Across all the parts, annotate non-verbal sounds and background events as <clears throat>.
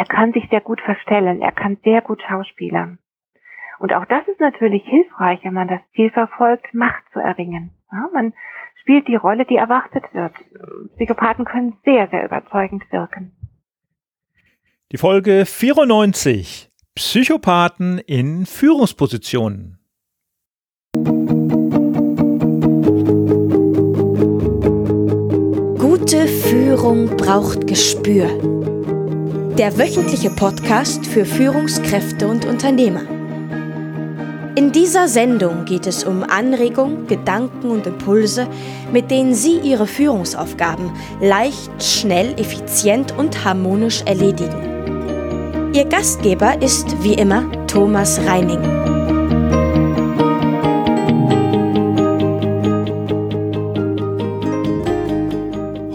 er kann sich sehr gut verstellen, er kann sehr gut schauspielern. Und auch das ist natürlich hilfreich, wenn man das Ziel verfolgt, Macht zu erringen. Ja, man spielt die Rolle, die erwartet wird. Psychopathen können sehr, sehr überzeugend wirken. Die Folge 94. Psychopathen in Führungspositionen. Gute Führung braucht Gespür. Der wöchentliche Podcast für Führungskräfte und Unternehmer. In dieser Sendung geht es um Anregungen, Gedanken und Impulse, mit denen Sie Ihre Führungsaufgaben leicht, schnell, effizient und harmonisch erledigen. Ihr Gastgeber ist wie immer Thomas Reining.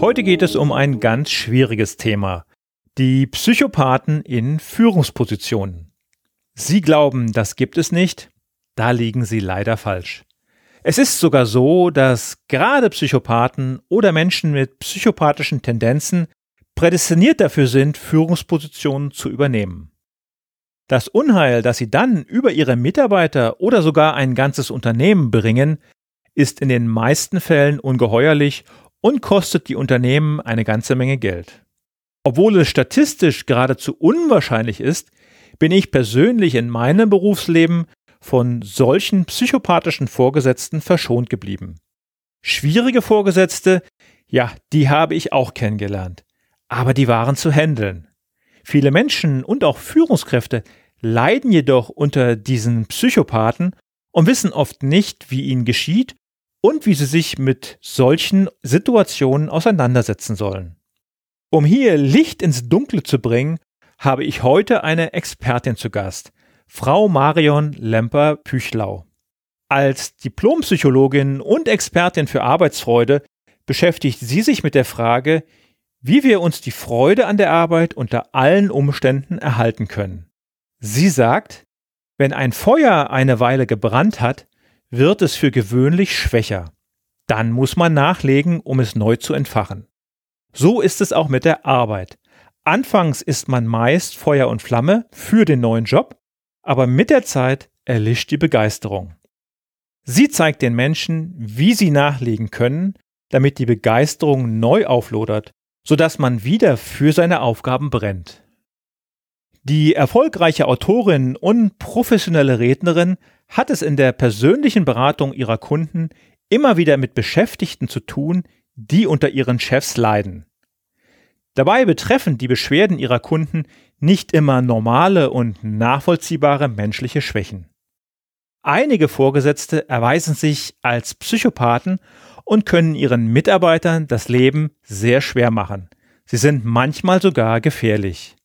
Heute geht es um ein ganz schwieriges Thema. Die Psychopathen in Führungspositionen. Sie glauben, das gibt es nicht? Da liegen Sie leider falsch. Es ist sogar so, dass gerade Psychopathen oder Menschen mit psychopathischen Tendenzen prädestiniert dafür sind, Führungspositionen zu übernehmen. Das Unheil, das sie dann über ihre Mitarbeiter oder sogar ein ganzes Unternehmen bringen, ist in den meisten Fällen ungeheuerlich und kostet die Unternehmen eine ganze Menge Geld. Obwohl es statistisch geradezu unwahrscheinlich ist, bin ich persönlich in meinem Berufsleben von solchen psychopathischen Vorgesetzten verschont geblieben. Schwierige Vorgesetzte, ja, die habe ich auch kennengelernt, aber die waren zu handeln. Viele Menschen und auch Führungskräfte leiden jedoch unter diesen Psychopathen und wissen oft nicht, wie ihnen geschieht und wie sie sich mit solchen Situationen auseinandersetzen sollen. Um hier Licht ins Dunkle zu bringen, habe ich heute eine Expertin zu Gast, Frau Marion Lemper-Püchlau. Als Diplompsychologin und Expertin für Arbeitsfreude beschäftigt sie sich mit der Frage, wie wir uns die Freude an der Arbeit unter allen Umständen erhalten können. Sie sagt, wenn ein Feuer eine Weile gebrannt hat, wird es für gewöhnlich schwächer. Dann muss man nachlegen, um es neu zu entfachen. So ist es auch mit der Arbeit. Anfangs ist man meist Feuer und Flamme für den neuen Job, aber mit der Zeit erlischt die Begeisterung. Sie zeigt den Menschen, wie sie nachlegen können, damit die Begeisterung neu auflodert, sodass man wieder für seine Aufgaben brennt. Die erfolgreiche Autorin und professionelle Rednerin hat es in der persönlichen Beratung ihrer Kunden immer wieder mit Beschäftigten zu tun, die unter ihren Chefs leiden. Dabei betreffen die Beschwerden ihrer Kunden nicht immer normale und nachvollziehbare menschliche Schwächen. Einige Vorgesetzte erweisen sich als Psychopathen und können ihren Mitarbeitern das Leben sehr schwer machen. Sie sind manchmal sogar gefährlich.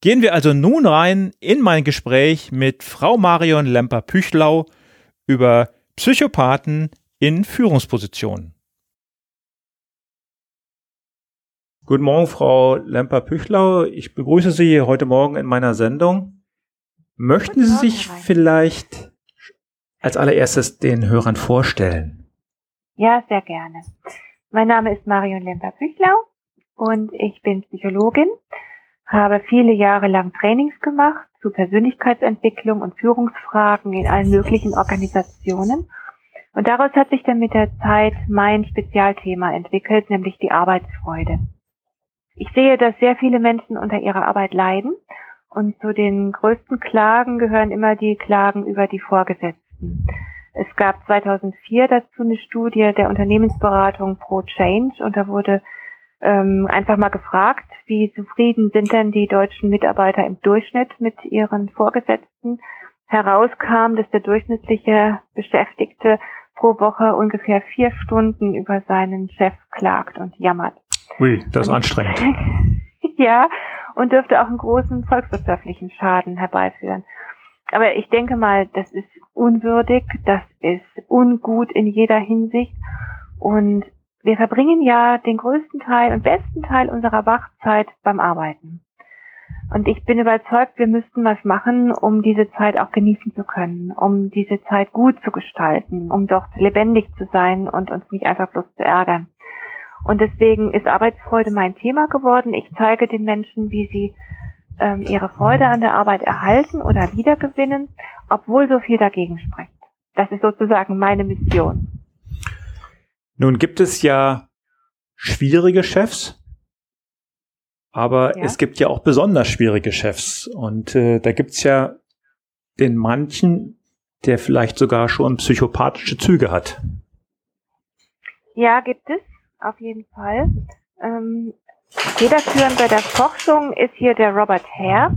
Gehen wir also nun rein in mein Gespräch mit Frau Marion Lemper-Püchlau über Psychopathen in Führungspositionen. Guten Morgen, Frau Lemper-Püchlau. Ich begrüße Sie heute Morgen in meiner Sendung. Möchten Sie sich vielleicht als allererstes den Hörern vorstellen? Ja, sehr gerne. Mein Name ist Marion Lemper-Püchlau und ich bin Psychologin, habe viele Jahre lang Trainings gemacht zu Persönlichkeitsentwicklung und Führungsfragen in allen möglichen Organisationen. Und daraus hat sich dann mit der Zeit mein Spezialthema entwickelt, nämlich die Arbeitsfreude. Ich sehe, dass sehr viele Menschen unter ihrer Arbeit leiden und zu den größten Klagen gehören immer die Klagen über die Vorgesetzten. Es gab 2004 dazu eine Studie der Unternehmensberatung Pro Change und da wurde ähm, einfach mal gefragt, wie zufrieden sind denn die deutschen Mitarbeiter im Durchschnitt mit ihren Vorgesetzten. Herauskam, dass der durchschnittliche Beschäftigte pro Woche ungefähr vier Stunden über seinen Chef klagt und jammert. Ui, das ist anstrengend. <laughs> ja, und dürfte auch einen großen volkswirtschaftlichen Schaden herbeiführen. Aber ich denke mal, das ist unwürdig, das ist ungut in jeder Hinsicht. Und wir verbringen ja den größten Teil und besten Teil unserer Wachzeit beim Arbeiten. Und ich bin überzeugt, wir müssten was machen, um diese Zeit auch genießen zu können, um diese Zeit gut zu gestalten, um dort lebendig zu sein und uns nicht einfach bloß zu ärgern. Und deswegen ist Arbeitsfreude mein Thema geworden. Ich zeige den Menschen, wie sie ähm, ihre Freude an der Arbeit erhalten oder wiedergewinnen, obwohl so viel dagegen spricht. Das ist sozusagen meine Mission. Nun gibt es ja schwierige Chefs, aber ja. es gibt ja auch besonders schwierige Chefs. Und äh, da gibt's ja den manchen, der vielleicht sogar schon psychopathische Züge hat. Ja, gibt es, auf jeden Fall. Ähm, federführend bei der Forschung ist hier der Robert Hare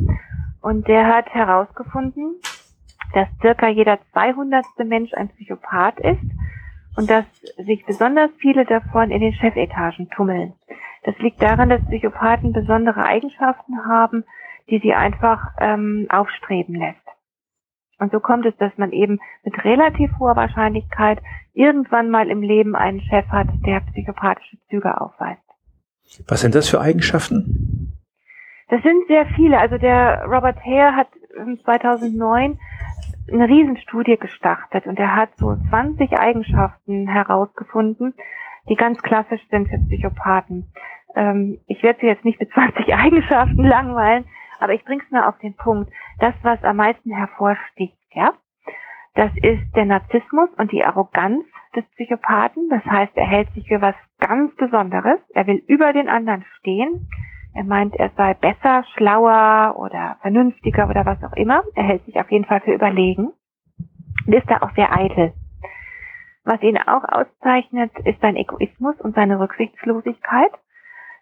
und der hat herausgefunden, dass circa jeder 200. Mensch ein Psychopath ist und dass sich besonders viele davon in den Chefetagen tummeln. Das liegt daran, dass Psychopathen besondere Eigenschaften haben, die sie einfach ähm, aufstreben lässt. Und so kommt es, dass man eben mit relativ hoher Wahrscheinlichkeit irgendwann mal im Leben einen Chef hat, der psychopathische Züge aufweist. Was sind das für Eigenschaften? Das sind sehr viele. Also der Robert Hare hat 2009 eine Riesenstudie gestartet und er hat so 20 Eigenschaften herausgefunden, die ganz klassisch sind für Psychopathen. Ähm, ich werde Sie jetzt nicht mit 20 <laughs> Eigenschaften langweilen, aber ich bringe es mal auf den Punkt. Das, was am meisten hervorsticht, ja, das ist der Narzissmus und die Arroganz des Psychopathen. Das heißt, er hält sich für was ganz Besonderes. Er will über den anderen stehen. Er meint, er sei besser, schlauer oder vernünftiger oder was auch immer. Er hält sich auf jeden Fall für überlegen und ist da auch sehr eitel. Was ihn auch auszeichnet, ist sein Egoismus und seine Rücksichtslosigkeit.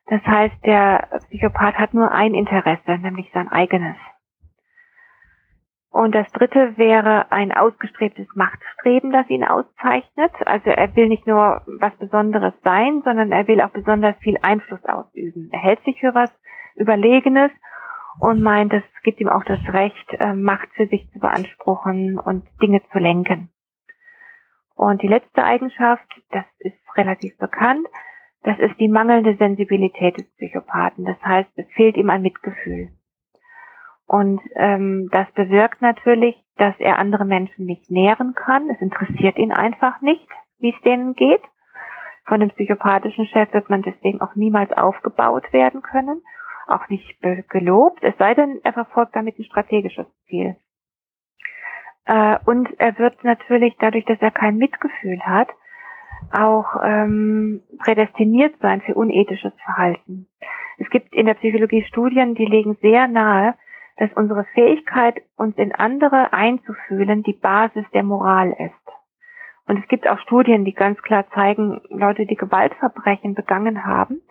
Das heißt, der Psychopath hat nur ein Interesse, nämlich sein eigenes. Und das dritte wäre ein ausgestrebtes Machtstreben, das ihn auszeichnet. Also er will nicht nur was Besonderes sein, sondern er will auch besonders viel Einfluss ausüben. Er hält sich für was Überlegenes und meint, es gibt ihm auch das Recht, äh, Macht für sich zu beanspruchen und Dinge zu lenken. Und die letzte Eigenschaft, das ist relativ bekannt, das ist die mangelnde Sensibilität des Psychopathen. Das heißt, es fehlt ihm ein Mitgefühl. Und ähm, das bewirkt natürlich, dass er andere Menschen nicht nähren kann. Es interessiert ihn einfach nicht, wie es denen geht. Von dem psychopathischen Chef wird man deswegen auch niemals aufgebaut werden können, auch nicht gelobt, es sei denn, er verfolgt damit ein strategisches Ziel. Äh, und er wird natürlich dadurch, dass er kein Mitgefühl hat, auch ähm, prädestiniert sein für unethisches Verhalten. Es gibt in der Psychologie Studien, die legen sehr nahe, dass unsere Fähigkeit, uns in andere einzufühlen, die Basis der Moral ist. Und es gibt auch Studien, die ganz klar zeigen, Leute, die Gewaltverbrechen begangen haben,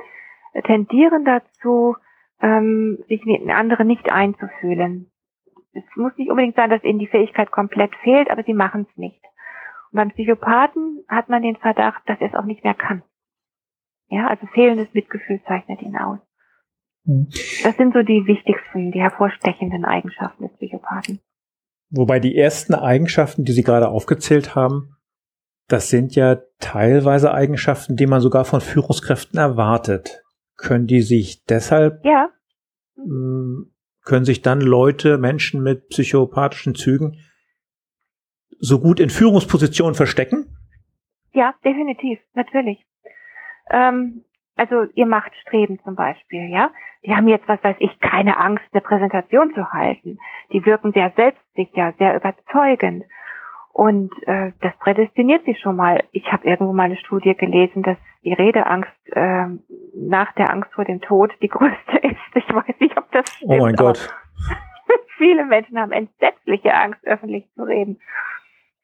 tendieren dazu, ähm, sich in andere nicht einzufühlen. Es muss nicht unbedingt sein, dass ihnen die Fähigkeit komplett fehlt, aber sie machen es nicht. Und beim Psychopathen hat man den Verdacht, dass er es auch nicht mehr kann. Ja, also fehlendes Mitgefühl zeichnet ihn aus. Hm. Das sind so die wichtigsten, die hervorstechenden Eigenschaften des Psychopathen. Wobei die ersten Eigenschaften, die Sie gerade aufgezählt haben, das sind ja teilweise Eigenschaften, die man sogar von Führungskräften erwartet. Können die sich deshalb, ja. Hm, können sich dann Leute, Menschen mit psychopathischen Zügen so gut in Führungspositionen verstecken? Ja, definitiv, natürlich. Ähm, also ihr Machtstreben zum Beispiel, ja. Die haben jetzt, was weiß ich, keine Angst, eine Präsentation zu halten. Die wirken sehr selbstsicher, sehr überzeugend. Und äh, das prädestiniert sie schon mal. Ich habe irgendwo mal eine Studie gelesen, dass die Redeangst äh, nach der Angst vor dem Tod die <laughs> größte ist. Ich weiß nicht, ob das stimmt. Oh mein Gott. <laughs> viele Menschen haben entsetzliche Angst, öffentlich zu reden.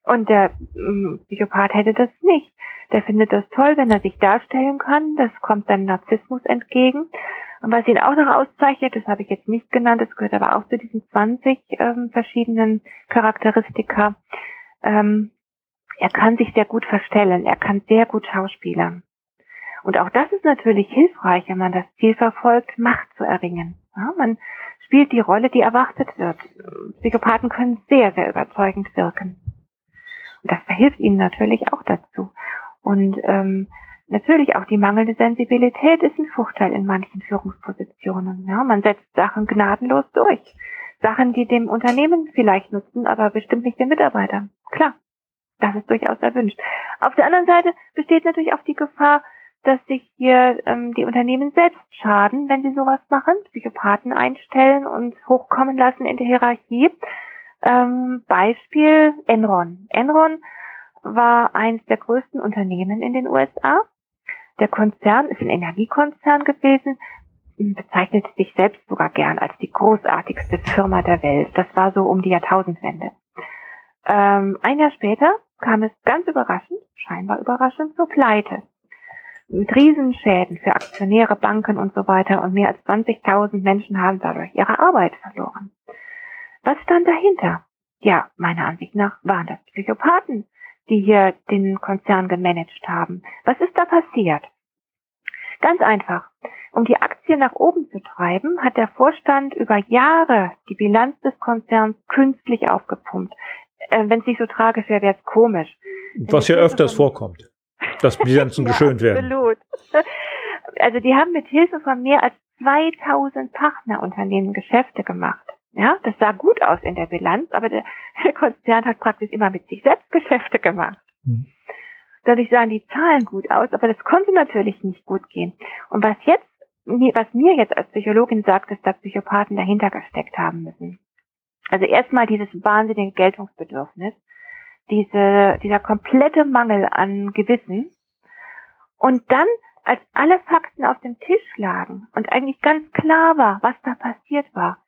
Und der ähm, Psychopath hätte das nicht. Der findet das toll, wenn er sich darstellen kann. Das kommt seinem Narzissmus entgegen. Und was ihn auch noch auszeichnet, das habe ich jetzt nicht genannt, das gehört aber auch zu diesen 20 ähm, verschiedenen Charakteristika. Ähm, er kann sich sehr gut verstellen, er kann sehr gut schauspielern. Und auch das ist natürlich hilfreich, wenn man das Ziel verfolgt, Macht zu erringen. Ja, man spielt die Rolle, die erwartet wird. Psychopathen können sehr, sehr überzeugend wirken. Und das verhilft ihnen natürlich auch dazu. Und ähm, natürlich auch die mangelnde Sensibilität ist ein Vorteil in manchen Führungspositionen. Ja, man setzt Sachen gnadenlos durch. Sachen, die dem Unternehmen vielleicht nutzen, aber bestimmt nicht den Mitarbeitern. Klar, das ist durchaus erwünscht. Auf der anderen Seite besteht natürlich auch die Gefahr, dass sich hier ähm, die Unternehmen selbst schaden, wenn sie sowas machen, Psychopathen einstellen und hochkommen lassen in der Hierarchie. Ähm, Beispiel Enron. Enron war eines der größten Unternehmen in den USA. Der Konzern ist ein Energiekonzern gewesen, bezeichnet sich selbst sogar gern als die großartigste Firma der Welt. Das war so um die Jahrtausendwende. Ähm, ein Jahr später kam es ganz überraschend, scheinbar überraschend, zur Pleite. Mit Riesenschäden für Aktionäre, Banken und so weiter und mehr als 20.000 Menschen haben dadurch ihre Arbeit verloren. Was stand dahinter? Ja, meiner Ansicht nach waren das Psychopathen, die hier den Konzern gemanagt haben. Was ist da passiert? Ganz einfach. Um die Aktie nach oben zu treiben, hat der Vorstand über Jahre die Bilanz des Konzerns künstlich aufgepumpt. Äh, Wenn es nicht so tragisch wäre, wäre es komisch. Was ja öfters vorkommt, dass Bilanzen <laughs> ja, geschönt werden. Absolut. Also die haben mit Hilfe von mehr als 2000 Partnerunternehmen Geschäfte gemacht. Ja, das sah gut aus in der Bilanz, aber <laughs> der, Konzern hat praktisch immer mit sich selbst Geschäfte gemacht. Hm. Dadurch sahen die Zahlen gut aus, aber das konnte natürlich nicht gut gehen. Und was jetzt, was mir jetzt als Psychologin sagt, ist, dass Psychopathen dahinter gesteckt haben müssen. Also erstmal dieses wahnsinnige Geltungsbedürfnis, diese, dieser komplette Mangel an Gewissen. Und dann, als alle Fakten auf dem Tisch lagen und eigentlich ganz klar war, was da passiert war,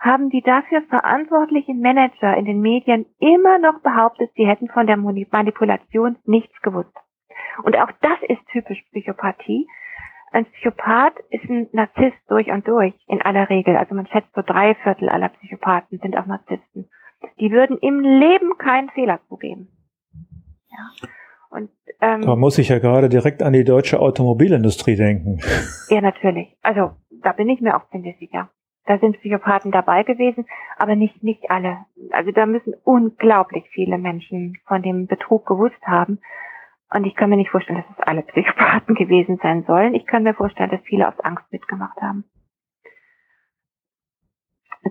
haben die dafür verantwortlichen Manager in den Medien immer noch behauptet, sie hätten von der Manipulation nichts gewusst. Und auch das ist typisch Psychopathie. Ein Psychopath ist ein Narzisst durch und durch, in aller Regel. Also man schätzt so drei Viertel aller Psychopathen sind auch Narzissten. Die würden im Leben keinen Fehler zugeben. Ja. Und, ähm, da muss ich ja gerade direkt an die deutsche Automobilindustrie denken. Ja, natürlich. Also da bin ich mir auch ziemlich sicher. Da sind Psychopathen dabei gewesen, aber nicht, nicht alle. Also da müssen unglaublich viele Menschen von dem Betrug gewusst haben. Und ich kann mir nicht vorstellen, dass es alle Psychopathen gewesen sein sollen. Ich kann mir vorstellen, dass viele aus Angst mitgemacht haben.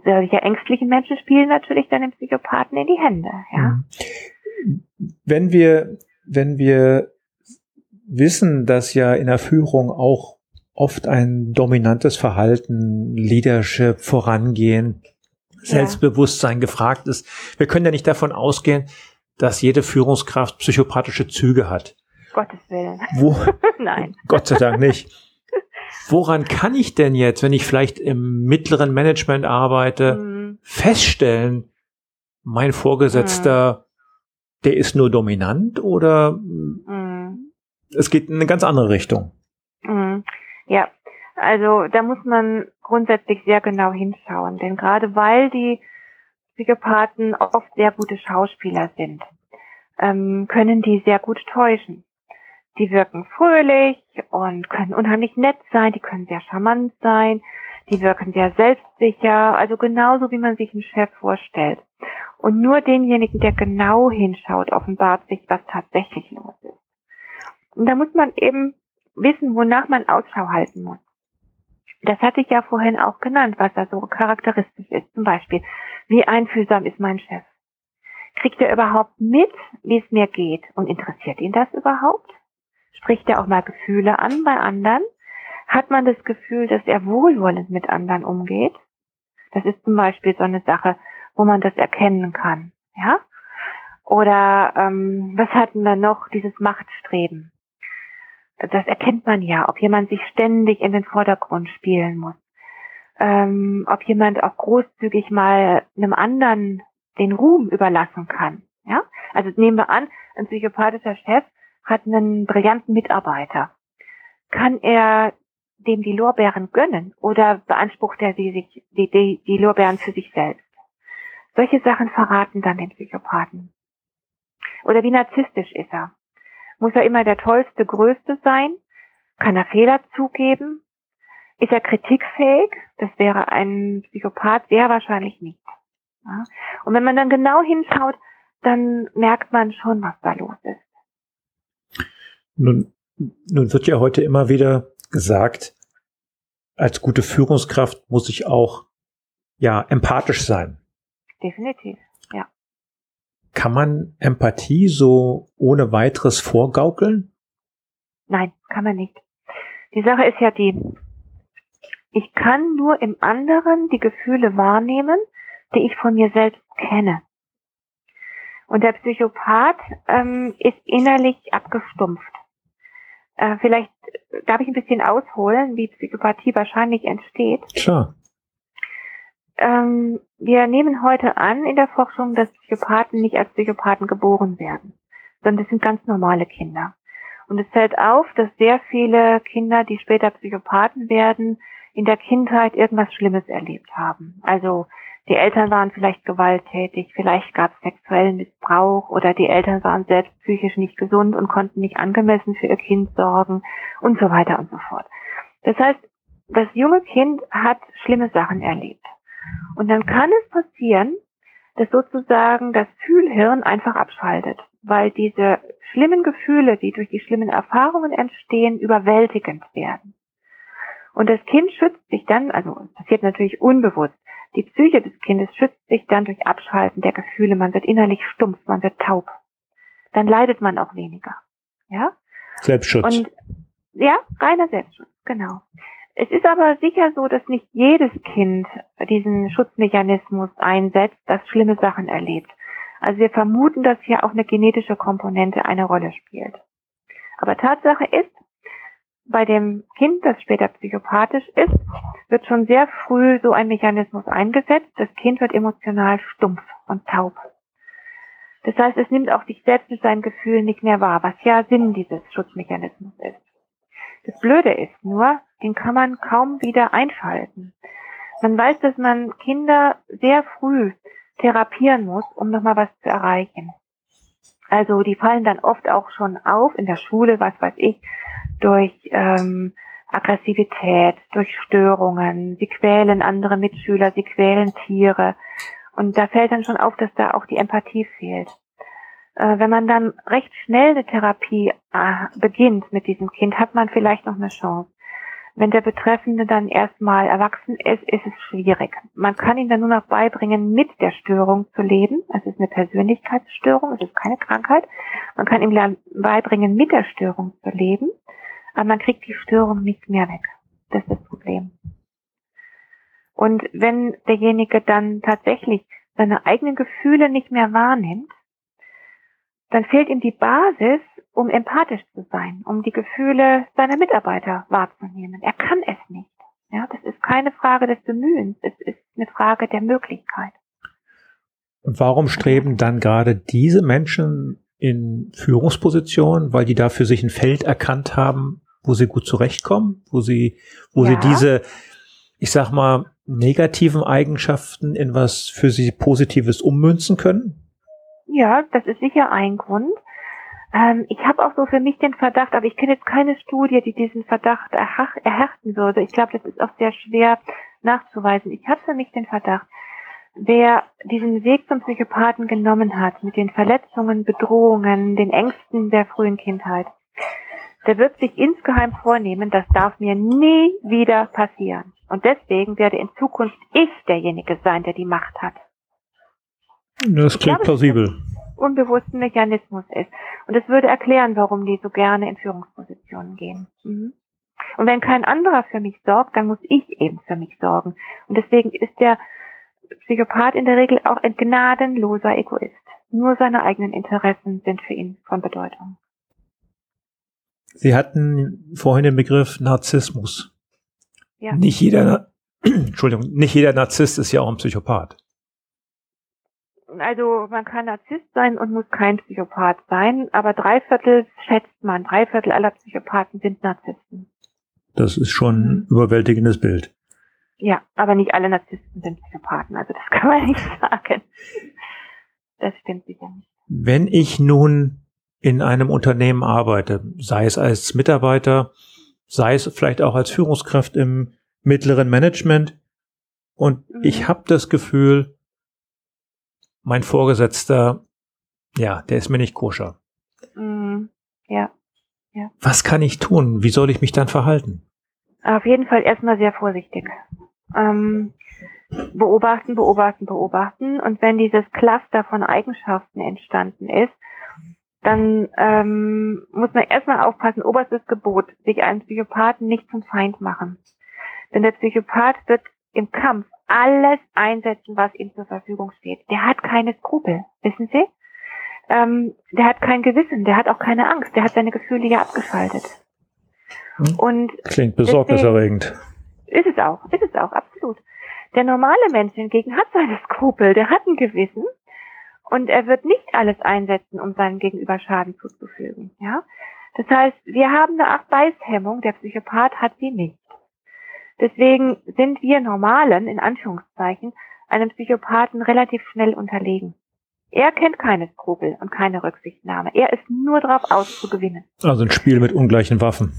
Solche ängstlichen Menschen spielen natürlich dann den Psychopathen in die Hände, ja. Wenn wir, wenn wir wissen, dass ja in der Führung auch oft ein dominantes Verhalten, Leadership, Vorangehen, Selbstbewusstsein ja. gefragt ist. Wir können ja nicht davon ausgehen, dass jede Führungskraft psychopathische Züge hat. Gottes Willen. Wo, <laughs> Nein. Gott sei Dank nicht. <laughs> Woran kann ich denn jetzt, wenn ich vielleicht im mittleren Management arbeite, mhm. feststellen, mein Vorgesetzter, mhm. der ist nur dominant oder mhm. es geht in eine ganz andere Richtung? Ja, also da muss man grundsätzlich sehr genau hinschauen, denn gerade weil die Psychopathen oft sehr gute Schauspieler sind, ähm, können die sehr gut täuschen. Die wirken fröhlich und können unheimlich nett sein, die können sehr charmant sein, die wirken sehr selbstsicher, also genauso wie man sich einen Chef vorstellt. Und nur demjenigen, der genau hinschaut, offenbart sich, was tatsächlich los ist. Und da muss man eben wissen, wonach man Ausschau halten muss. Das hatte ich ja vorhin auch genannt, was da so charakteristisch ist. Zum Beispiel, wie einfühlsam ist mein Chef? Kriegt er überhaupt mit, wie es mir geht? Und interessiert ihn das überhaupt? Spricht er auch mal Gefühle an bei anderen? Hat man das Gefühl, dass er wohlwollend mit anderen umgeht? Das ist zum Beispiel so eine Sache, wo man das erkennen kann. Ja? Oder ähm, was hatten wir noch? Dieses Machtstreben das erkennt man ja, ob jemand sich ständig in den Vordergrund spielen muss. Ähm, ob jemand auch großzügig mal einem anderen den Ruhm überlassen kann. Ja? Also nehmen wir an, ein psychopathischer Chef hat einen brillanten Mitarbeiter. Kann er dem die Lorbeeren gönnen oder beansprucht er sie sich, die, die, die Lorbeeren für sich selbst? Solche Sachen verraten dann den Psychopathen. Oder wie narzisstisch ist er? Muss er immer der Tollste, Größte sein? Kann er Fehler zugeben? Ist er kritikfähig? Das wäre ein Psychopath sehr wahrscheinlich nicht. Ja? Und wenn man dann genau hinschaut, dann merkt man schon, was da los ist. Nun, nun wird ja heute immer wieder gesagt, als gute Führungskraft muss ich auch ja empathisch sein. Definitiv. Kann man Empathie so ohne weiteres vorgaukeln? Nein, kann man nicht. Die Sache ist ja die, ich kann nur im anderen die Gefühle wahrnehmen, die ich von mir selbst kenne. Und der Psychopath ähm, ist innerlich abgestumpft. Äh, vielleicht darf ich ein bisschen ausholen, wie Psychopathie wahrscheinlich entsteht. Klar. Ähm, wir nehmen heute an in der Forschung, dass Psychopathen nicht als Psychopathen geboren werden, sondern das sind ganz normale Kinder. Und es fällt auf, dass sehr viele Kinder, die später Psychopathen werden, in der Kindheit irgendwas Schlimmes erlebt haben. Also die Eltern waren vielleicht gewalttätig, vielleicht gab es sexuellen Missbrauch oder die Eltern waren selbst psychisch nicht gesund und konnten nicht angemessen für ihr Kind sorgen und so weiter und so fort. Das heißt, das junge Kind hat schlimme Sachen erlebt. Und dann kann es passieren, dass sozusagen das Fühlhirn einfach abschaltet, weil diese schlimmen Gefühle, die durch die schlimmen Erfahrungen entstehen, überwältigend werden. Und das Kind schützt sich dann, also es passiert natürlich unbewusst, die Psyche des Kindes schützt sich dann durch Abschalten der Gefühle. Man wird innerlich stumpf, man wird taub. Dann leidet man auch weniger. Ja? Selbstschutz. Und ja, reiner Selbstschutz, genau. Es ist aber sicher so, dass nicht jedes Kind diesen Schutzmechanismus einsetzt, das schlimme Sachen erlebt. Also wir vermuten, dass hier auch eine genetische Komponente eine Rolle spielt. Aber Tatsache ist, bei dem Kind, das später psychopathisch ist, wird schon sehr früh so ein Mechanismus eingesetzt. Das Kind wird emotional stumpf und taub. Das heißt, es nimmt auch sich selbst mit seinen Gefühlen nicht mehr wahr, was ja Sinn dieses Schutzmechanismus ist. Das Blöde ist nur, den kann man kaum wieder einschalten. Man weiß, dass man Kinder sehr früh therapieren muss, um nochmal was zu erreichen. Also die fallen dann oft auch schon auf in der Schule, was weiß ich, durch ähm, Aggressivität, durch Störungen. Sie quälen andere Mitschüler, sie quälen Tiere. Und da fällt dann schon auf, dass da auch die Empathie fehlt. Äh, wenn man dann recht schnell eine Therapie äh, beginnt mit diesem Kind, hat man vielleicht noch eine Chance. Wenn der Betreffende dann erstmal erwachsen ist, ist es schwierig. Man kann ihm dann nur noch beibringen, mit der Störung zu leben. Es ist eine Persönlichkeitsstörung, es ist keine Krankheit. Man kann ihm beibringen, mit der Störung zu leben aber man kriegt die Störung nicht mehr weg. Das ist das Problem. Und wenn derjenige dann tatsächlich seine eigenen Gefühle nicht mehr wahrnimmt, dann fehlt ihm die Basis, um empathisch zu sein, um die Gefühle seiner Mitarbeiter wahrzunehmen. Er kann es nicht. Ja, das ist keine Frage des Bemühens, es ist eine Frage der Möglichkeit. Und warum streben dann gerade diese Menschen in Führungspositionen, weil die da für sich ein Feld erkannt haben, wo sie gut zurechtkommen, wo sie, wo ja. sie diese, ich sag mal, negativen Eigenschaften in was für sie Positives ummünzen können? Ja, das ist sicher ein Grund. Ähm, ich habe auch so für mich den Verdacht, aber ich kenne jetzt keine Studie, die diesen Verdacht erhärten würde. Ich glaube, das ist auch sehr schwer nachzuweisen. Ich habe für mich den Verdacht, wer diesen Weg zum Psychopathen genommen hat, mit den Verletzungen, Bedrohungen, den Ängsten der frühen Kindheit, der wird sich insgeheim vornehmen, das darf mir nie wieder passieren. Und deswegen werde in Zukunft ich derjenige sein, der die Macht hat. Das klingt plausibel. Unbewussten Mechanismus ist. Und es würde erklären, warum die so gerne in Führungspositionen gehen. Mhm. Und wenn kein anderer für mich sorgt, dann muss ich eben für mich sorgen. Und deswegen ist der Psychopath in der Regel auch ein gnadenloser Egoist. Nur seine eigenen Interessen sind für ihn von Bedeutung. Sie hatten vorhin den Begriff Narzissmus. Ja. Nicht jeder, <clears throat> Entschuldigung, nicht jeder Narzisst ist ja auch ein Psychopath. Also man kann Narzisst sein und muss kein Psychopath sein, aber drei Viertel schätzt man, drei Viertel aller Psychopathen sind Narzissten. Das ist schon ein überwältigendes Bild. Ja, aber nicht alle Narzissten sind Psychopathen, also das <laughs> kann man nicht sagen. Das stimmt sicher nicht. Wenn ich nun in einem Unternehmen arbeite, sei es als Mitarbeiter, sei es vielleicht auch als Führungskraft im mittleren Management. Und mhm. ich habe das Gefühl, mein Vorgesetzter, ja, der ist mir nicht koscher. Mhm. Ja. ja. Was kann ich tun? Wie soll ich mich dann verhalten? Auf jeden Fall erstmal sehr vorsichtig. Ähm, beobachten, beobachten, beobachten. Und wenn dieses Cluster von Eigenschaften entstanden ist, dann ähm, muss man erstmal aufpassen, oberstes Gebot, sich einen Psychopathen nicht zum Feind machen. Denn der Psychopath wird im Kampf alles einsetzen, was ihm zur Verfügung steht. Der hat keine Skrupel, wissen Sie? Ähm, der hat kein Gewissen, der hat auch keine Angst, der hat seine Gefühle ja abgeschaltet. Hm. Und Klingt besorgniserregend. Ist es auch, ist es auch, absolut. Der normale Mensch hingegen hat seine Skrupel, der hat ein Gewissen und er wird nicht alles einsetzen, um seinem Gegenüber Schaden zuzufügen. Ja, das heißt, wir haben eine Art Beißhemmung, der Psychopath hat sie nicht. Deswegen sind wir Normalen, in Anführungszeichen, einem Psychopathen relativ schnell unterlegen. Er kennt keine Skrupel und keine Rücksichtnahme. Er ist nur darauf aus zu gewinnen. Also ein Spiel mit ungleichen Waffen.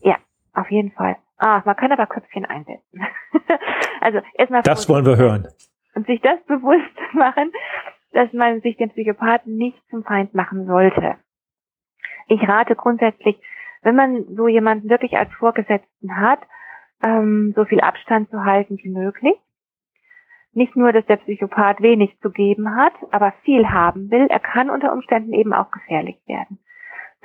Ja, auf jeden Fall. Ah, man kann aber Köpfchen einsetzen. <laughs> also erstmal. Das wollen wir hören. Und sich das bewusst <laughs> machen, dass man sich den Psychopathen nicht zum Feind machen sollte. Ich rate grundsätzlich, wenn man so jemanden wirklich als Vorgesetzten hat, ähm, so viel Abstand zu halten wie möglich. Nicht nur, dass der Psychopath wenig zu geben hat, aber viel haben will, er kann unter Umständen eben auch gefährlich werden.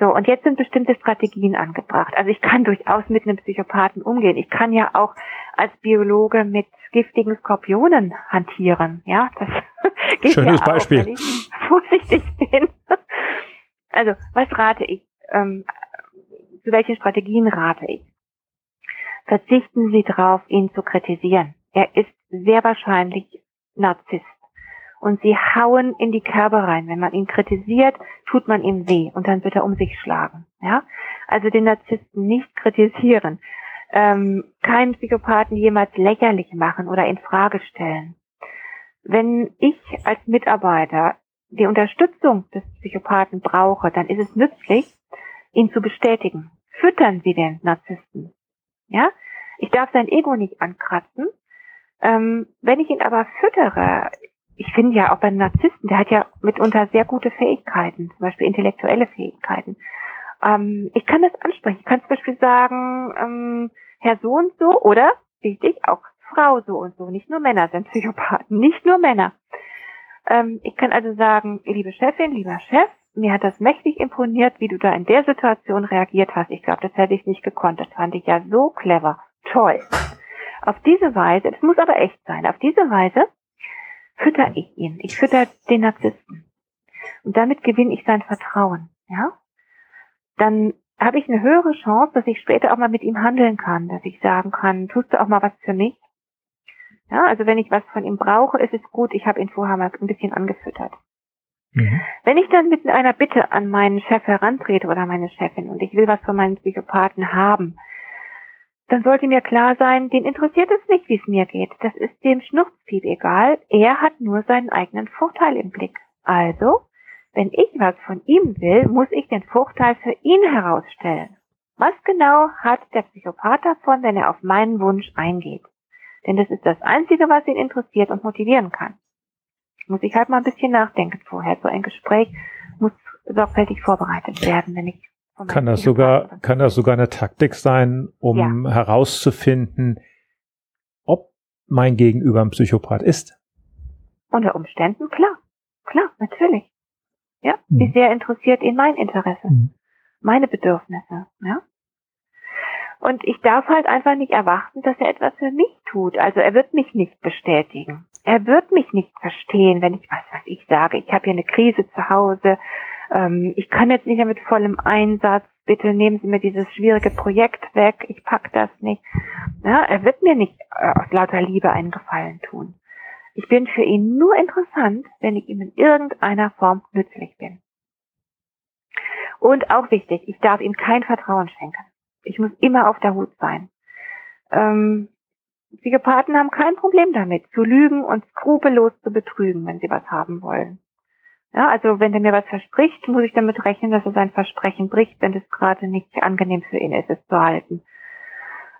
So, und jetzt sind bestimmte Strategien angebracht. Also ich kann durchaus mit einem Psychopathen umgehen. Ich kann ja auch als Biologe mit giftigen Skorpionen hantieren. Ja, das <laughs> geht Schönes ja auch, Beispiel. wenn ich <laughs> vorsichtig bin. Also, was rate ich? Ähm, zu welchen Strategien rate ich? Verzichten Sie darauf, ihn zu kritisieren. Er ist sehr wahrscheinlich Narzisst. Und sie hauen in die Kerbe rein. Wenn man ihn kritisiert, tut man ihm weh und dann wird er um sich schlagen. Ja, also den Narzissten nicht kritisieren, ähm, keinen Psychopathen jemals lächerlich machen oder in Frage stellen. Wenn ich als Mitarbeiter die Unterstützung des Psychopathen brauche, dann ist es nützlich, ihn zu bestätigen. Füttern Sie den Narzissten. Ja, ich darf sein Ego nicht ankratzen. Ähm, wenn ich ihn aber füttere, ich finde ja auch beim Narzissten, der hat ja mitunter sehr gute Fähigkeiten, zum Beispiel intellektuelle Fähigkeiten. Ähm, ich kann das ansprechen. Ich kann zum Beispiel sagen, ähm, Herr so und so oder wichtig auch Frau so und so. Nicht nur Männer sind Psychopathen, nicht nur Männer. Ähm, ich kann also sagen, liebe Chefin, lieber Chef, mir hat das mächtig imponiert, wie du da in der Situation reagiert hast. Ich glaube, das hätte ich nicht gekonnt. Das fand ich ja so clever. Toll. Auf diese Weise, das muss aber echt sein, auf diese Weise fütter ich ihn. Ich fütter den Narzissten. Und damit gewinne ich sein Vertrauen. Ja? Dann habe ich eine höhere Chance, dass ich später auch mal mit ihm handeln kann, dass ich sagen kann, tust du auch mal was für mich? Ja, also wenn ich was von ihm brauche, ist es gut, ich habe ihn vorher mal ein bisschen angefüttert. Mhm. Wenn ich dann mit einer Bitte an meinen Chef herantrete oder meine Chefin und ich will was von meinen Psychopathen haben, dann sollte mir klar sein, den interessiert es nicht, wie es mir geht. Das ist dem Schnurzpiep egal. Er hat nur seinen eigenen Vorteil im Blick. Also, wenn ich was von ihm will, muss ich den Vorteil für ihn herausstellen. Was genau hat der Psychopath davon, wenn er auf meinen Wunsch eingeht? Denn das ist das Einzige, was ihn interessiert und motivieren kann. Muss ich halt mal ein bisschen nachdenken vorher. So ein Gespräch muss sorgfältig vorbereitet werden, wenn ich kann das sogar, kann das sogar eine Taktik sein, um ja. herauszufinden, ob mein Gegenüber ein Psychopath ist? Unter Umständen, klar. Klar, natürlich. Ja, mhm. wie sehr interessiert ihn mein Interesse, mhm. meine Bedürfnisse, ja. Und ich darf halt einfach nicht erwarten, dass er etwas für mich tut. Also er wird mich nicht bestätigen. Er wird mich nicht verstehen, wenn ich was, was ich sage. Ich habe hier eine Krise zu Hause ähm, ich kann jetzt nicht mehr mit vollem Einsatz, bitte nehmen Sie mir dieses schwierige Projekt weg, ich pack das nicht. Ja, er wird mir nicht äh, aus lauter Liebe einen Gefallen tun. Ich bin für ihn nur interessant, wenn ich ihm in irgendeiner Form nützlich bin. Und auch wichtig, ich darf ihm kein Vertrauen schenken. Ich muss immer auf der Hut sein. Ähm, Psychopathen haben kein Problem damit, zu lügen und skrupellos zu betrügen, wenn sie was haben wollen. Ja, also wenn er mir was verspricht, muss ich damit rechnen, dass er sein Versprechen bricht, wenn es gerade nicht angenehm für ihn ist, es zu halten.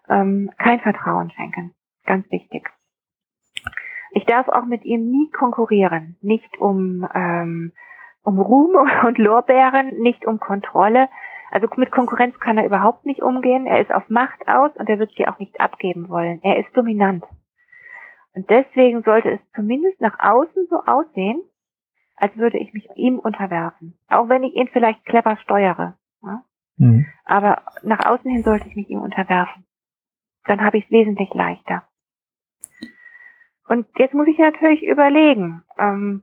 Ähm, kein Vertrauen schenken. Ganz wichtig. Ich darf auch mit ihm nie konkurrieren. Nicht um, ähm, um Ruhm <laughs> und Lorbeeren, nicht um Kontrolle. Also mit Konkurrenz kann er überhaupt nicht umgehen. Er ist auf Macht aus und er wird sie auch nicht abgeben wollen. Er ist dominant. Und deswegen sollte es zumindest nach außen so aussehen, als würde ich mich ihm unterwerfen. Auch wenn ich ihn vielleicht clever steuere. Ja? Mhm. Aber nach außen hin sollte ich mich ihm unterwerfen. Dann habe ich es wesentlich leichter. Und jetzt muss ich natürlich überlegen, ähm,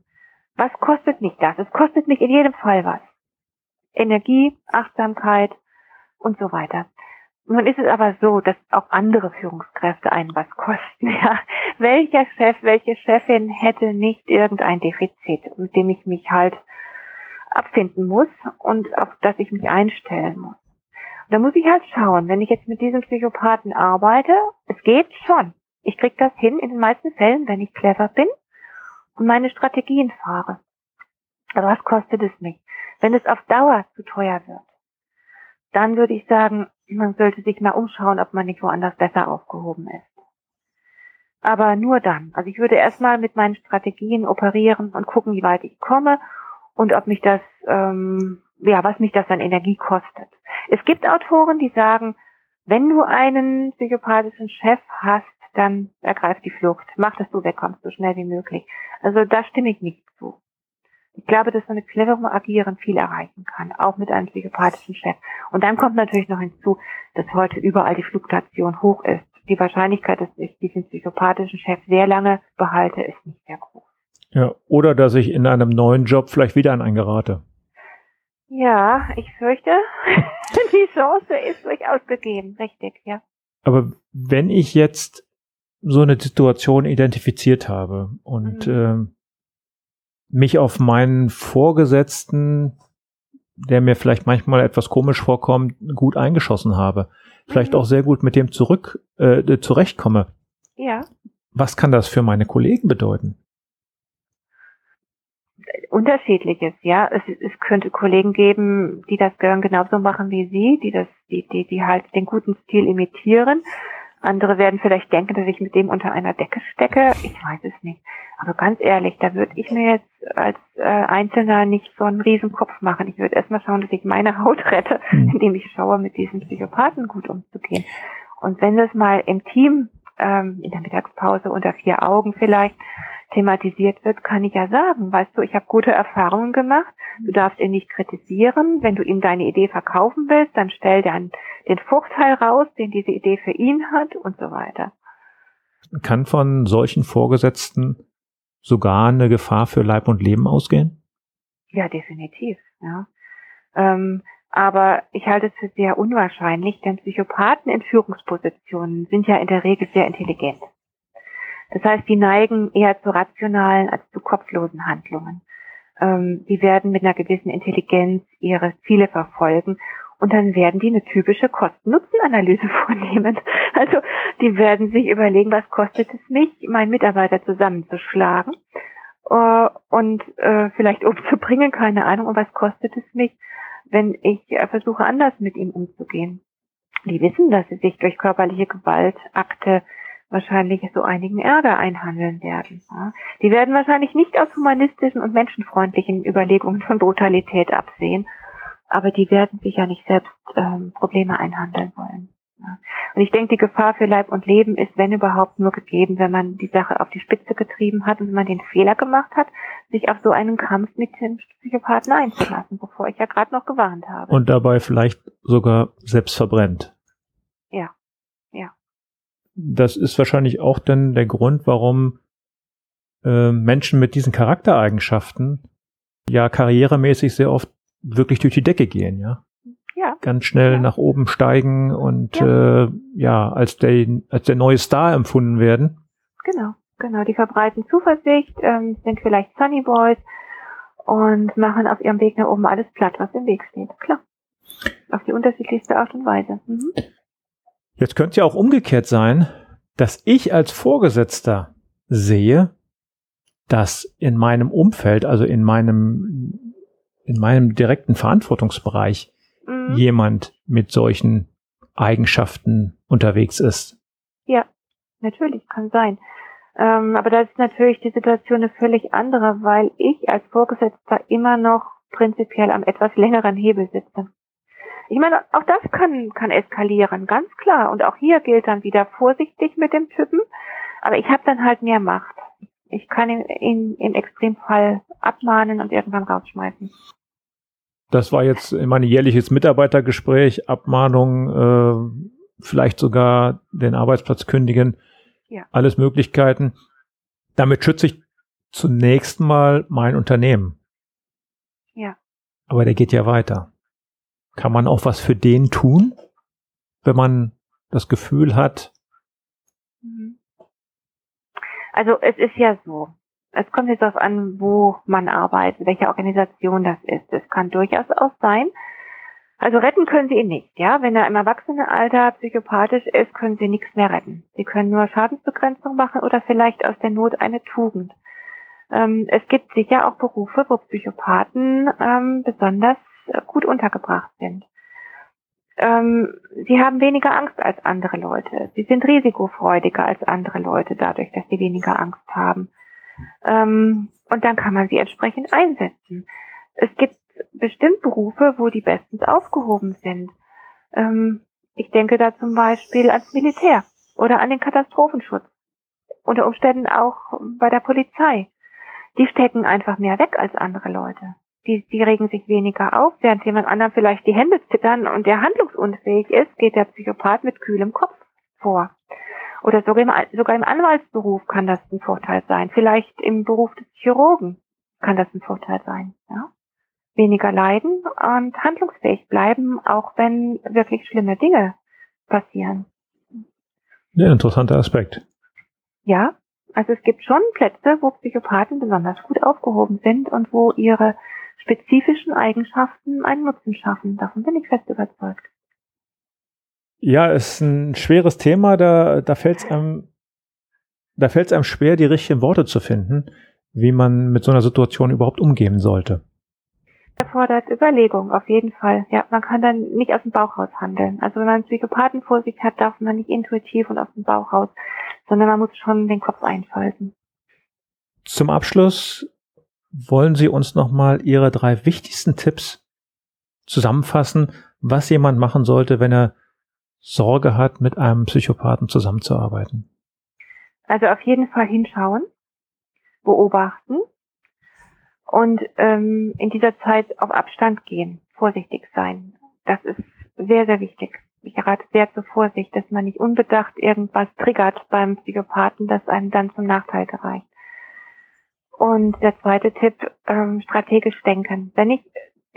was kostet mich das? Es kostet mich in jedem Fall was. Energie, Achtsamkeit und so weiter. Nun ist es aber so, dass auch andere Führungskräfte einen was kosten. <laughs> Ja. Welcher Chef, welche Chefin hätte nicht irgendein Defizit, mit dem ich mich halt abfinden muss und auf das ich mich einstellen muss. Und da muss ich halt schauen, wenn ich jetzt mit diesem Psychopathen arbeite, es geht schon. Ich krieg das hin in den meisten Fällen, wenn ich clever bin und meine Strategien fahre. Aber was kostet es mich? Wenn es auf Dauer zu teuer wird, dann würde ich sagen, man sollte sich mal umschauen, ob man nicht woanders besser aufgehoben ist. Aber nur dann. Also ich würde erstmal mit meinen Strategien operieren und gucken, wie weit ich komme und ob mich das, ähm, ja, was mich das an Energie kostet. Es gibt Autoren, die sagen, wenn du einen psychopathischen Chef hast, dann ergreif die Flucht. Mach, dass du wegkommst, so schnell wie möglich. Also da stimme ich nicht zu. Ich glaube, dass man mit cleverem Agieren viel erreichen kann, auch mit einem psychopathischen Chef. Und dann kommt natürlich noch hinzu, dass heute überall die Fluktuation hoch ist. Die Wahrscheinlichkeit, dass ich diesen psychopathischen Chef sehr lange behalte, ist nicht sehr groß. Ja, oder dass ich in einem neuen Job vielleicht wieder an einen gerate. Ja, ich fürchte, <laughs> die Chance ist durchaus gegeben, richtig, ja. Aber wenn ich jetzt so eine Situation identifiziert habe und mhm. äh, mich auf meinen Vorgesetzten, der mir vielleicht manchmal etwas komisch vorkommt, gut eingeschossen habe. Vielleicht mhm. auch sehr gut mit dem zurück äh, zurechtkomme. Ja. Was kann das für meine Kollegen bedeuten? Unterschiedliches, ja. Es, es könnte Kollegen geben, die das genauso machen wie Sie, die das, die, die, die halt den guten Stil imitieren. Andere werden vielleicht denken, dass ich mit dem unter einer Decke stecke. Ich weiß es nicht. Aber ganz ehrlich, da würde ich mir jetzt als äh, Einzelner nicht so einen Riesenkopf machen. Ich würde erstmal schauen, dass ich meine Haut rette, mhm. indem ich schaue, mit diesen Psychopathen gut umzugehen. Und wenn das mal im Team ähm, in der Mittagspause unter vier Augen vielleicht thematisiert wird, kann ich ja sagen, weißt du, ich habe gute Erfahrungen gemacht, du darfst ihn nicht kritisieren, wenn du ihm deine Idee verkaufen willst, dann stell dann den Vorteil raus, den diese Idee für ihn hat und so weiter. Kann von solchen Vorgesetzten sogar eine Gefahr für Leib und Leben ausgehen? Ja, definitiv, ja. Ähm, aber ich halte es für sehr unwahrscheinlich, denn Psychopathen in Führungspositionen sind ja in der Regel sehr intelligent. Das heißt, die neigen eher zu rationalen als zu kopflosen Handlungen. Ähm, die werden mit einer gewissen Intelligenz ihre Ziele verfolgen und dann werden die eine typische Kosten-Nutzen-Analyse <laughs> vornehmen. Also die werden sich überlegen, was kostet es mich, meinen Mitarbeiter zusammenzuschlagen äh, und äh, vielleicht umzubringen, keine Ahnung, und was kostet es mich, wenn ich äh, versuche, anders mit ihm umzugehen. Die wissen, dass sie sich durch körperliche Gewaltakte wahrscheinlich so einigen Ärger einhandeln werden. Die werden wahrscheinlich nicht aus humanistischen und menschenfreundlichen Überlegungen von Brutalität absehen, aber die werden sich ja nicht selbst ähm, Probleme einhandeln wollen. Und ich denke, die Gefahr für Leib und Leben ist, wenn überhaupt, nur gegeben, wenn man die Sache auf die Spitze getrieben hat und wenn man den Fehler gemacht hat, sich auf so einen Kampf mit dem Psychopathen einzulassen, bevor ich ja gerade noch gewarnt habe. Und dabei vielleicht sogar selbst verbrennt. Ja, ja das ist wahrscheinlich auch dann der Grund, warum äh, Menschen mit diesen Charaktereigenschaften ja karrieremäßig sehr oft wirklich durch die Decke gehen, ja. Ja. Ganz schnell ja. nach oben steigen und ja, äh, ja als, der, als der neue Star empfunden werden. Genau, genau. Die verbreiten Zuversicht, ähm, sind vielleicht Sunny Boys und machen auf ihrem Weg nach oben alles platt, was im Weg steht. Klar. Auf die unterschiedlichste Art und Weise. Mhm. Jetzt könnte ja auch umgekehrt sein, dass ich als Vorgesetzter sehe, dass in meinem Umfeld, also in meinem, in meinem direkten Verantwortungsbereich mhm. jemand mit solchen Eigenschaften unterwegs ist. Ja, natürlich, kann sein. Ähm, aber da ist natürlich die Situation eine völlig andere, weil ich als Vorgesetzter immer noch prinzipiell am etwas längeren Hebel sitze. Ich meine, auch das kann, kann eskalieren, ganz klar. Und auch hier gilt dann wieder vorsichtig mit dem Typen. Aber ich habe dann halt mehr Macht. Ich kann ihn, ihn im Extremfall abmahnen und irgendwann rausschmeißen. Das war jetzt mein jährliches Mitarbeitergespräch, Abmahnung, äh, vielleicht sogar den Arbeitsplatz kündigen, ja. alles Möglichkeiten. Damit schütze ich zunächst mal mein Unternehmen. Ja. Aber der geht ja weiter. Kann man auch was für den tun, wenn man das Gefühl hat? Mhm. Also es ist ja so. Es kommt jetzt darauf an, wo man arbeitet, welche Organisation das ist. Es kann durchaus auch sein, also retten können sie ihn nicht, ja. Wenn er im Erwachsenenalter psychopathisch ist, können sie nichts mehr retten. Sie können nur Schadensbegrenzung machen oder vielleicht aus der Not eine Tugend. Ähm, es gibt sicher auch Berufe, wo Psychopathen ähm, besonders gut untergebracht sind. Ähm, sie haben weniger Angst als andere Leute. Sie sind risikofreudiger als andere Leute dadurch, dass sie weniger Angst haben. Ähm, und dann kann man sie entsprechend einsetzen. Es gibt bestimmt Berufe, wo die bestens aufgehoben sind. Ähm, ich denke da zum Beispiel ans Militär oder an den Katastrophenschutz. Unter Umständen auch bei der Polizei. Die stecken einfach mehr weg als andere Leute. Die, die regen sich weniger auf, während jemand anderem vielleicht die Hände zittern und der handlungsunfähig ist, geht der Psychopath mit kühlem Kopf vor. Oder sogar im, sogar im Anwaltsberuf kann das ein Vorteil sein. Vielleicht im Beruf des Chirurgen kann das ein Vorteil sein. Ja? weniger leiden und handlungsfähig bleiben, auch wenn wirklich schlimme Dinge passieren. Ja, interessanter Aspekt. Ja, also es gibt schon Plätze, wo Psychopathen besonders gut aufgehoben sind und wo ihre spezifischen Eigenschaften einen Nutzen schaffen. Davon bin ich fest überzeugt. Ja, ist ein schweres Thema, da, da fällt es einem, da fällt es einem schwer, die richtigen Worte zu finden, wie man mit so einer Situation überhaupt umgehen sollte erfordert Überlegung, auf jeden Fall. Ja, man kann dann nicht aus dem Bauch raus handeln. Also wenn man einen Psychopathen vor sich hat, darf man nicht intuitiv und aus dem Bauch raus, sondern man muss schon den Kopf einschalten. Zum Abschluss wollen Sie uns nochmal Ihre drei wichtigsten Tipps zusammenfassen, was jemand machen sollte, wenn er Sorge hat, mit einem Psychopathen zusammenzuarbeiten? Also auf jeden Fall hinschauen, beobachten, und ähm, in dieser Zeit auf Abstand gehen, vorsichtig sein. Das ist sehr, sehr wichtig. Ich rate sehr zur Vorsicht, dass man nicht unbedacht irgendwas triggert beim Psychopathen, das einem dann zum Nachteil gereicht. Und der zweite Tipp, ähm, strategisch denken. Wenn ich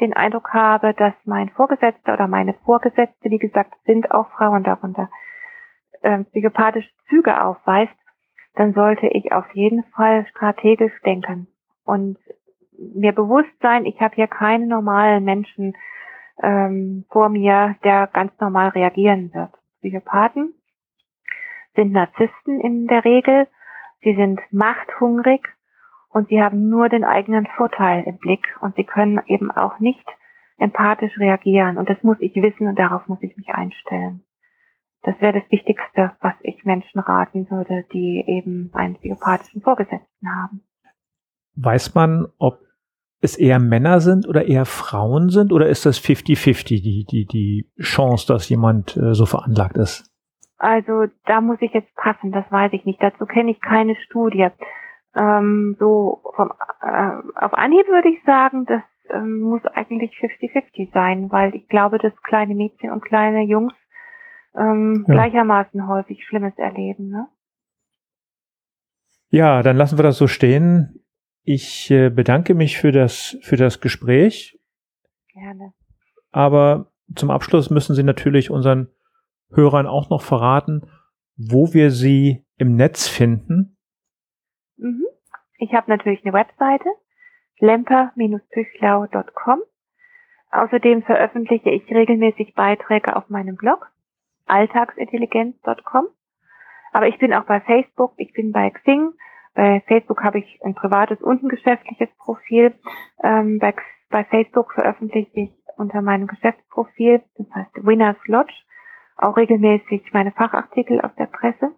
den Eindruck habe, dass mein Vorgesetzter oder meine Vorgesetzte, wie gesagt, sind auch Frauen darunter, ähm, psychopathische Züge aufweist, dann sollte ich auf jeden Fall strategisch denken und mir bewusst sein, ich habe hier keinen normalen Menschen ähm, vor mir, der ganz normal reagieren wird. Psychopathen sind Narzissten in der Regel, sie sind machthungrig und sie haben nur den eigenen Vorteil im Blick und sie können eben auch nicht empathisch reagieren und das muss ich wissen und darauf muss ich mich einstellen. Das wäre das Wichtigste, was ich Menschen raten würde, die eben einen psychopathischen Vorgesetzten haben. Weiß man, ob es eher Männer sind oder eher Frauen sind oder ist das 50-50 die, die, die Chance, dass jemand äh, so veranlagt ist? Also da muss ich jetzt passen, das weiß ich nicht. Dazu kenne ich keine Studie. Ähm, so vom, äh, auf Anhieb würde ich sagen, das ähm, muss eigentlich 50-50 sein, weil ich glaube, dass kleine Mädchen und kleine Jungs ähm, ja. gleichermaßen häufig Schlimmes erleben. Ne? Ja, dann lassen wir das so stehen. Ich äh, bedanke mich für das, für das Gespräch. Gerne. Aber zum Abschluss müssen Sie natürlich unseren Hörern auch noch verraten, wo wir Sie im Netz finden. Ich habe natürlich eine Webseite, lemper-püchlau.com. Außerdem veröffentliche ich regelmäßig Beiträge auf meinem Blog, alltagsintelligenz.com. Aber ich bin auch bei Facebook, ich bin bei Xing, bei Facebook habe ich ein privates und ein geschäftliches Profil. Ähm, bei, bei Facebook veröffentliche ich unter meinem Geschäftsprofil, das heißt Winners Lodge, auch regelmäßig meine Fachartikel auf der Presse.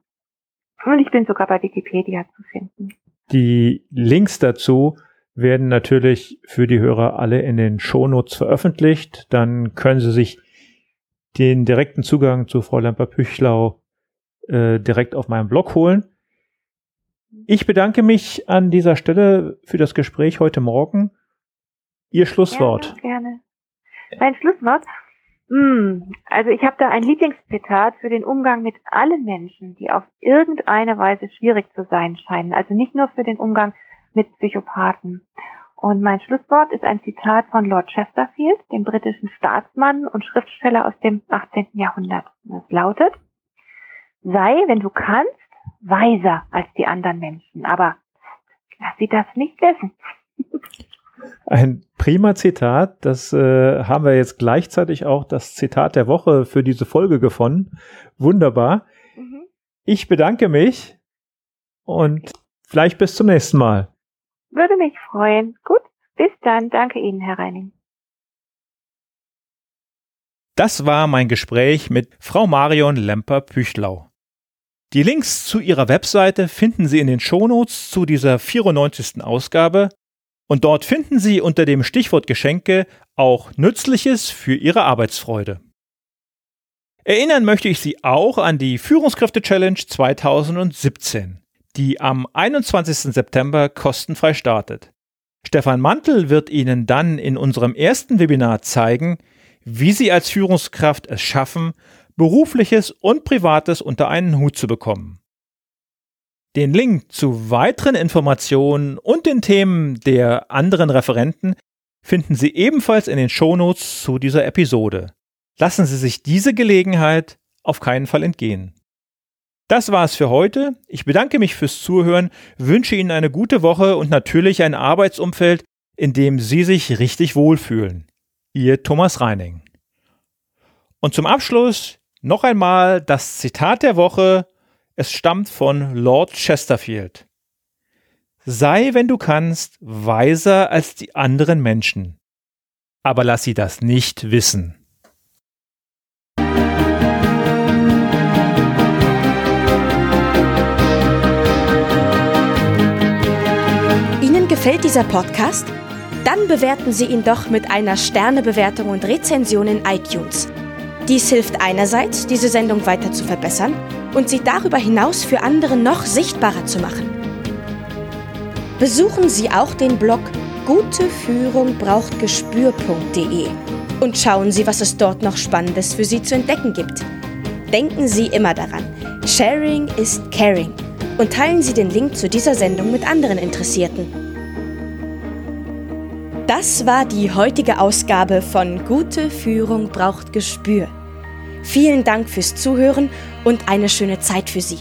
Und ich bin sogar bei Wikipedia zu finden. Die Links dazu werden natürlich für die Hörer alle in den Shownotes veröffentlicht. Dann können Sie sich den direkten Zugang zu Frau Lemper-Püchlau äh, direkt auf meinem Blog holen. Ich bedanke mich an dieser Stelle für das Gespräch heute Morgen. Ihr Schlusswort. Gerne. gerne. Mein Schlusswort? Hm, also ich habe da ein Lieblingszitat für den Umgang mit allen Menschen, die auf irgendeine Weise schwierig zu sein scheinen. Also nicht nur für den Umgang mit Psychopathen. Und mein Schlusswort ist ein Zitat von Lord Chesterfield, dem britischen Staatsmann und Schriftsteller aus dem 18. Jahrhundert. Es lautet, sei, wenn du kannst, weiser als die anderen Menschen, aber lass sie das nicht wissen. <laughs> Ein prima Zitat. Das äh, haben wir jetzt gleichzeitig auch das Zitat der Woche für diese Folge gefunden. Wunderbar. Mhm. Ich bedanke mich und vielleicht bis zum nächsten Mal. Würde mich freuen. Gut, bis dann. Danke Ihnen, Herr Reining. Das war mein Gespräch mit Frau Marion Lemper-Püchlau. Die Links zu ihrer Webseite finden Sie in den Shownotes zu dieser 94. Ausgabe und dort finden Sie unter dem Stichwort Geschenke auch Nützliches für Ihre Arbeitsfreude. Erinnern möchte ich Sie auch an die Führungskräfte Challenge 2017 die am 21. September kostenfrei startet. Stefan Mantel wird Ihnen dann in unserem ersten Webinar zeigen, wie Sie als Führungskraft es schaffen, berufliches und privates unter einen Hut zu bekommen. Den Link zu weiteren Informationen und den Themen der anderen Referenten finden Sie ebenfalls in den Shownotes zu dieser Episode. Lassen Sie sich diese Gelegenheit auf keinen Fall entgehen. Das war's für heute. Ich bedanke mich fürs Zuhören, wünsche Ihnen eine gute Woche und natürlich ein Arbeitsumfeld, in dem Sie sich richtig wohlfühlen. Ihr Thomas Reining. Und zum Abschluss noch einmal das Zitat der Woche. Es stammt von Lord Chesterfield. Sei, wenn du kannst, weiser als die anderen Menschen. Aber lass sie das nicht wissen. gefällt dieser Podcast? Dann bewerten Sie ihn doch mit einer Sternebewertung und Rezension in iTunes. Dies hilft einerseits, diese Sendung weiter zu verbessern und sie darüber hinaus für andere noch sichtbarer zu machen. Besuchen Sie auch den Blog guteführungbrauchtgespür.de und schauen Sie, was es dort noch Spannendes für Sie zu entdecken gibt. Denken Sie immer daran, Sharing ist Caring und teilen Sie den Link zu dieser Sendung mit anderen Interessierten. Das war die heutige Ausgabe von Gute Führung braucht Gespür. Vielen Dank fürs Zuhören und eine schöne Zeit für Sie.